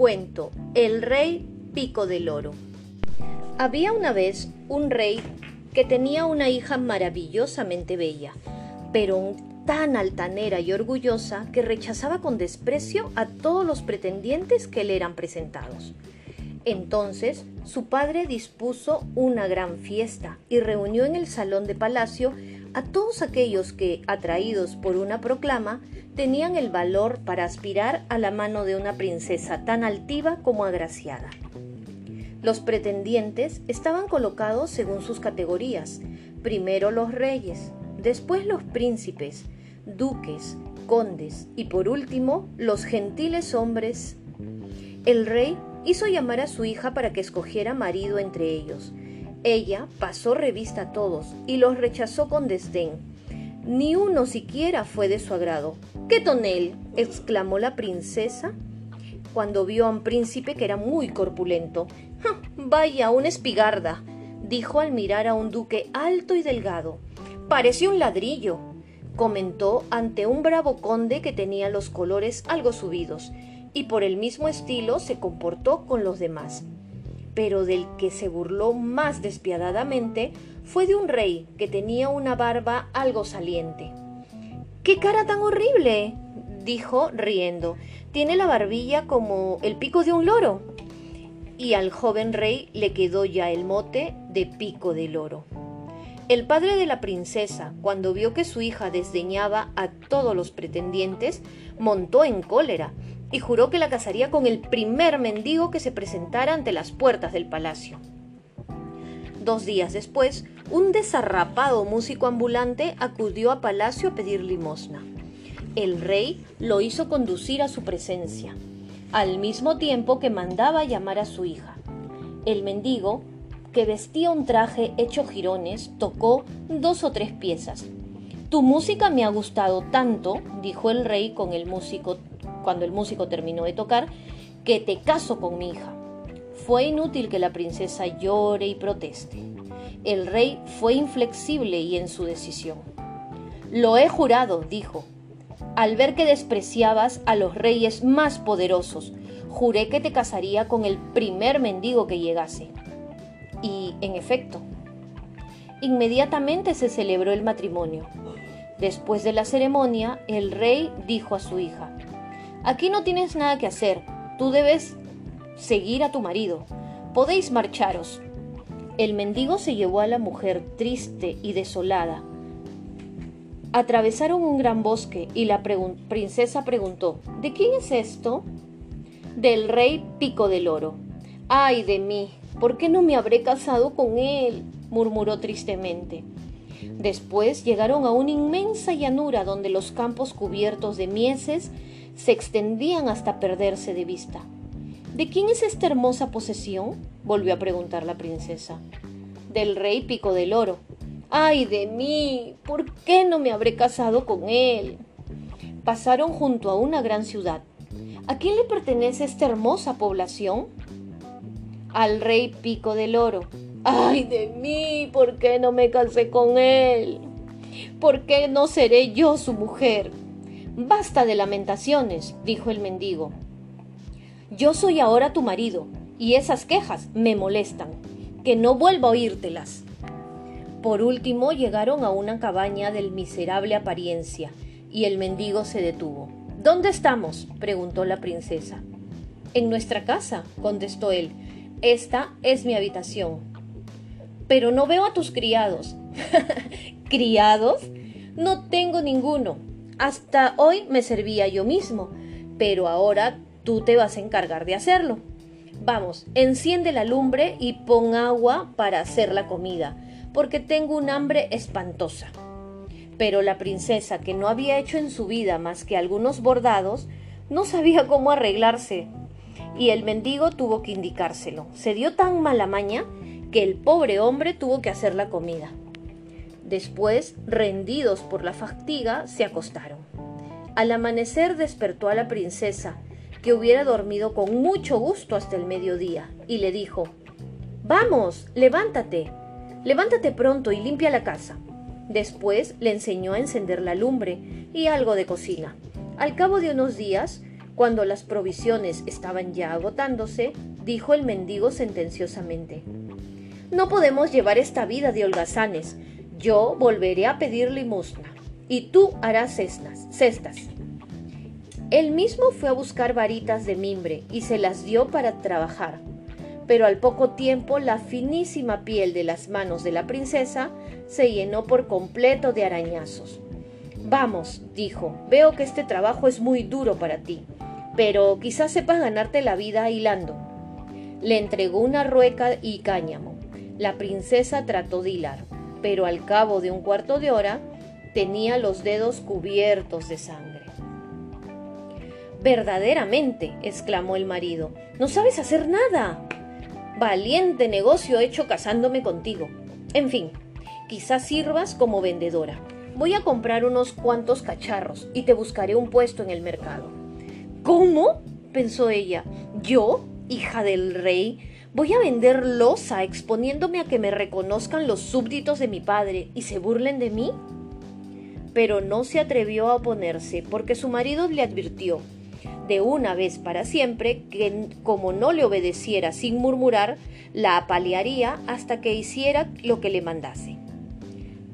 Cuento El rey Pico del Oro. Había una vez un rey que tenía una hija maravillosamente bella, pero tan altanera y orgullosa que rechazaba con desprecio a todos los pretendientes que le eran presentados. Entonces su padre dispuso una gran fiesta y reunió en el salón de palacio a todos aquellos que, atraídos por una proclama, tenían el valor para aspirar a la mano de una princesa tan altiva como agraciada. Los pretendientes estaban colocados según sus categorías, primero los reyes, después los príncipes, duques, condes y por último los gentiles hombres. El rey hizo llamar a su hija para que escogiera marido entre ellos. Ella pasó revista a todos y los rechazó con desdén. Ni uno siquiera fue de su agrado. ¡Qué tonel! exclamó la princesa cuando vio a un príncipe que era muy corpulento. Vaya, una espigarda, dijo al mirar a un duque alto y delgado. Parece un ladrillo, comentó ante un bravo conde que tenía los colores algo subidos y por el mismo estilo se comportó con los demás. Pero del que se burló más despiadadamente fue de un rey que tenía una barba algo saliente. ¡Qué cara tan horrible! dijo riendo. Tiene la barbilla como el pico de un loro. Y al joven rey le quedó ya el mote de pico de loro. El padre de la princesa, cuando vio que su hija desdeñaba a todos los pretendientes, montó en cólera y juró que la casaría con el primer mendigo que se presentara ante las puertas del palacio. Dos días después, un desarrapado músico ambulante acudió a palacio a pedir limosna. El rey lo hizo conducir a su presencia, al mismo tiempo que mandaba llamar a su hija. El mendigo, que vestía un traje hecho jirones, tocó dos o tres piezas. Tu música me ha gustado tanto, dijo el rey con el músico cuando el músico terminó de tocar, que te caso con mi hija. Fue inútil que la princesa llore y proteste. El rey fue inflexible y en su decisión. Lo he jurado, dijo. Al ver que despreciabas a los reyes más poderosos, juré que te casaría con el primer mendigo que llegase. Y, en efecto, inmediatamente se celebró el matrimonio. Después de la ceremonia, el rey dijo a su hija, Aquí no tienes nada que hacer. Tú debes seguir a tu marido. Podéis marcharos. El mendigo se llevó a la mujer triste y desolada. Atravesaron un gran bosque y la princesa preguntó, ¿De quién es esto? Del rey Pico del Oro. Ay de mí, ¿por qué no me habré casado con él? murmuró tristemente. Después llegaron a una inmensa llanura donde los campos cubiertos de mieses se extendían hasta perderse de vista. ¿De quién es esta hermosa posesión? volvió a preguntar la princesa. Del rey Pico del Oro. ¡Ay de mí! ¿Por qué no me habré casado con él? Pasaron junto a una gran ciudad. ¿A quién le pertenece esta hermosa población? Al rey Pico del Oro. ¡Ay de mí! ¿Por qué no me casé con él? ¿Por qué no seré yo su mujer? Basta de lamentaciones, dijo el mendigo. Yo soy ahora tu marido, y esas quejas me molestan. Que no vuelva a oírtelas. Por último llegaron a una cabaña del miserable apariencia, y el mendigo se detuvo. ¿Dónde estamos? preguntó la princesa. En nuestra casa, contestó él. Esta es mi habitación. Pero no veo a tus criados. ¿Criados? No tengo ninguno. Hasta hoy me servía yo mismo, pero ahora tú te vas a encargar de hacerlo. Vamos, enciende la lumbre y pon agua para hacer la comida, porque tengo un hambre espantosa. Pero la princesa, que no había hecho en su vida más que algunos bordados, no sabía cómo arreglarse. Y el mendigo tuvo que indicárselo. Se dio tan mala maña que el pobre hombre tuvo que hacer la comida. Después, rendidos por la fatiga, se acostaron. Al amanecer despertó a la princesa, que hubiera dormido con mucho gusto hasta el mediodía, y le dijo, Vamos, levántate, levántate pronto y limpia la casa. Después le enseñó a encender la lumbre y algo de cocina. Al cabo de unos días, Cuando las provisiones estaban ya agotándose, dijo el mendigo sentenciosamente, No podemos llevar esta vida de holgazanes. Yo volveré a pedir limosna, y tú harás cestas. cestas. Él mismo fue a buscar varitas de mimbre y se las dio para trabajar, pero al poco tiempo la finísima piel de las manos de la princesa se llenó por completo de arañazos. Vamos, dijo, veo que este trabajo es muy duro para ti, pero quizás sepas ganarte la vida hilando. Le entregó una rueca y cáñamo. La princesa trató de hilar, pero al cabo de un cuarto de hora tenía los dedos cubiertos de sangre. Verdaderamente, exclamó el marido, no sabes hacer nada. Valiente negocio hecho casándome contigo. En fin, quizás sirvas como vendedora. Voy a comprar unos cuantos cacharros y te buscaré un puesto en el mercado. ¿Cómo? pensó ella. ¿Yo, hija del rey, voy a vender losa exponiéndome a que me reconozcan los súbditos de mi padre y se burlen de mí? Pero no se atrevió a oponerse porque su marido le advirtió de una vez para siempre que como no le obedeciera sin murmurar, la apalearía hasta que hiciera lo que le mandase.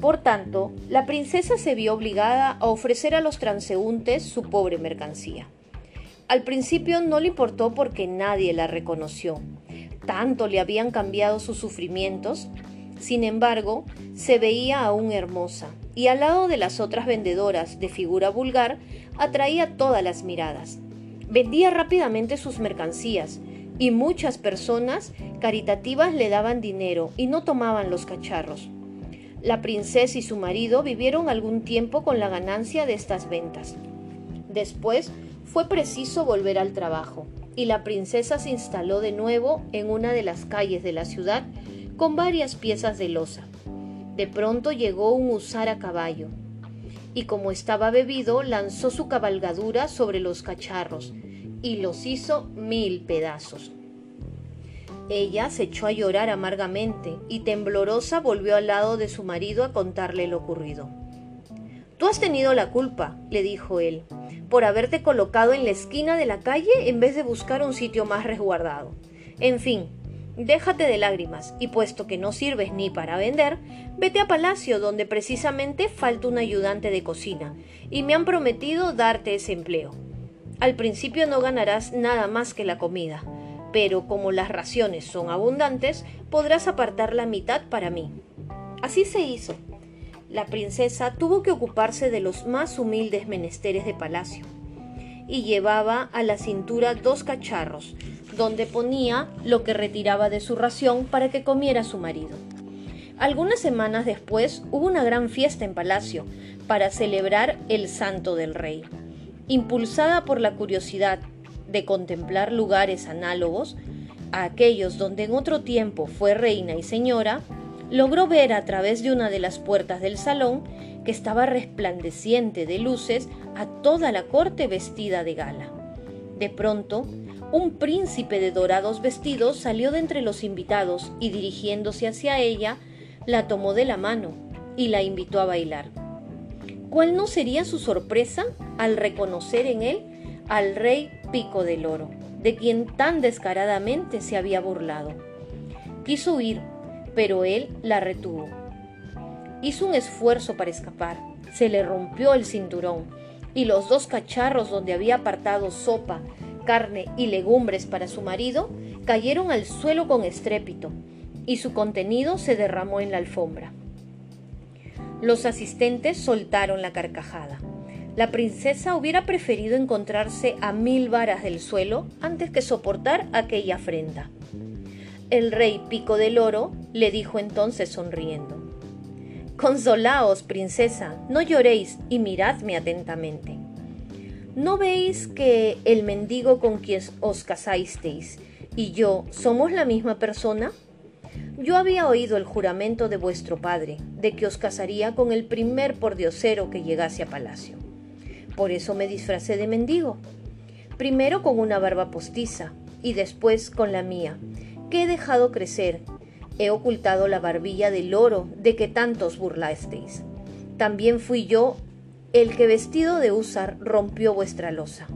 Por tanto, la princesa se vio obligada a ofrecer a los transeúntes su pobre mercancía. Al principio no le importó porque nadie la reconoció. Tanto le habían cambiado sus sufrimientos. Sin embargo, se veía aún hermosa, y al lado de las otras vendedoras de figura vulgar atraía todas las miradas. Vendía rápidamente sus mercancías y muchas personas caritativas le daban dinero y no tomaban los cacharros. La princesa y su marido vivieron algún tiempo con la ganancia de estas ventas. Después fue preciso volver al trabajo y la princesa se instaló de nuevo en una de las calles de la ciudad con varias piezas de losa. De pronto llegó un husar a caballo, y como estaba bebido, lanzó su cabalgadura sobre los cacharros y los hizo mil pedazos. Ella se echó a llorar amargamente y temblorosa volvió al lado de su marido a contarle lo ocurrido. Tú has tenido la culpa, le dijo él, por haberte colocado en la esquina de la calle en vez de buscar un sitio más resguardado. En fin, Déjate de lágrimas y puesto que no sirves ni para vender, vete a palacio donde precisamente falta un ayudante de cocina y me han prometido darte ese empleo. Al principio no ganarás nada más que la comida, pero como las raciones son abundantes, podrás apartar la mitad para mí. Así se hizo. La princesa tuvo que ocuparse de los más humildes menesteres de palacio y llevaba a la cintura dos cacharros, donde ponía lo que retiraba de su ración para que comiera su marido. Algunas semanas después hubo una gran fiesta en palacio para celebrar el santo del rey. Impulsada por la curiosidad de contemplar lugares análogos a aquellos donde en otro tiempo fue reina y señora, logró ver a través de una de las puertas del salón que estaba resplandeciente de luces a toda la corte vestida de gala. De pronto, un príncipe de dorados vestidos salió de entre los invitados y dirigiéndose hacia ella, la tomó de la mano y la invitó a bailar. ¿Cuál no sería su sorpresa al reconocer en él al rey Pico del Oro, de quien tan descaradamente se había burlado? Quiso huir, pero él la retuvo. Hizo un esfuerzo para escapar, se le rompió el cinturón y los dos cacharros donde había apartado sopa, carne y legumbres para su marido cayeron al suelo con estrépito y su contenido se derramó en la alfombra. Los asistentes soltaron la carcajada. La princesa hubiera preferido encontrarse a mil varas del suelo antes que soportar aquella afrenta. El rey Pico del Oro le dijo entonces sonriendo Consolaos, princesa, no lloréis y miradme atentamente. ¿No veis que el mendigo con quien os casasteis y yo somos la misma persona? Yo había oído el juramento de vuestro padre de que os casaría con el primer pordiosero que llegase a palacio. Por eso me disfracé de mendigo. Primero con una barba postiza y después con la mía, que he dejado crecer. He ocultado la barbilla del oro de que tantos burlasteis. También fui yo el que vestido de húsar rompió vuestra losa.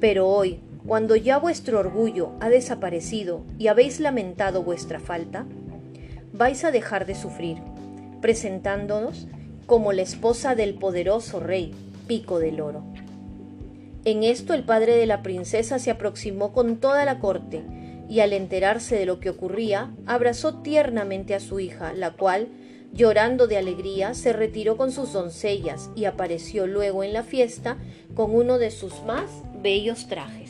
Pero hoy, cuando ya vuestro orgullo ha desaparecido y habéis lamentado vuestra falta, vais a dejar de sufrir, presentándonos como la esposa del poderoso rey Pico del Oro. En esto el padre de la princesa se aproximó con toda la corte y al enterarse de lo que ocurría, abrazó tiernamente a su hija, la cual, llorando de alegría, se retiró con sus doncellas y apareció luego en la fiesta con uno de sus más bellos trajes.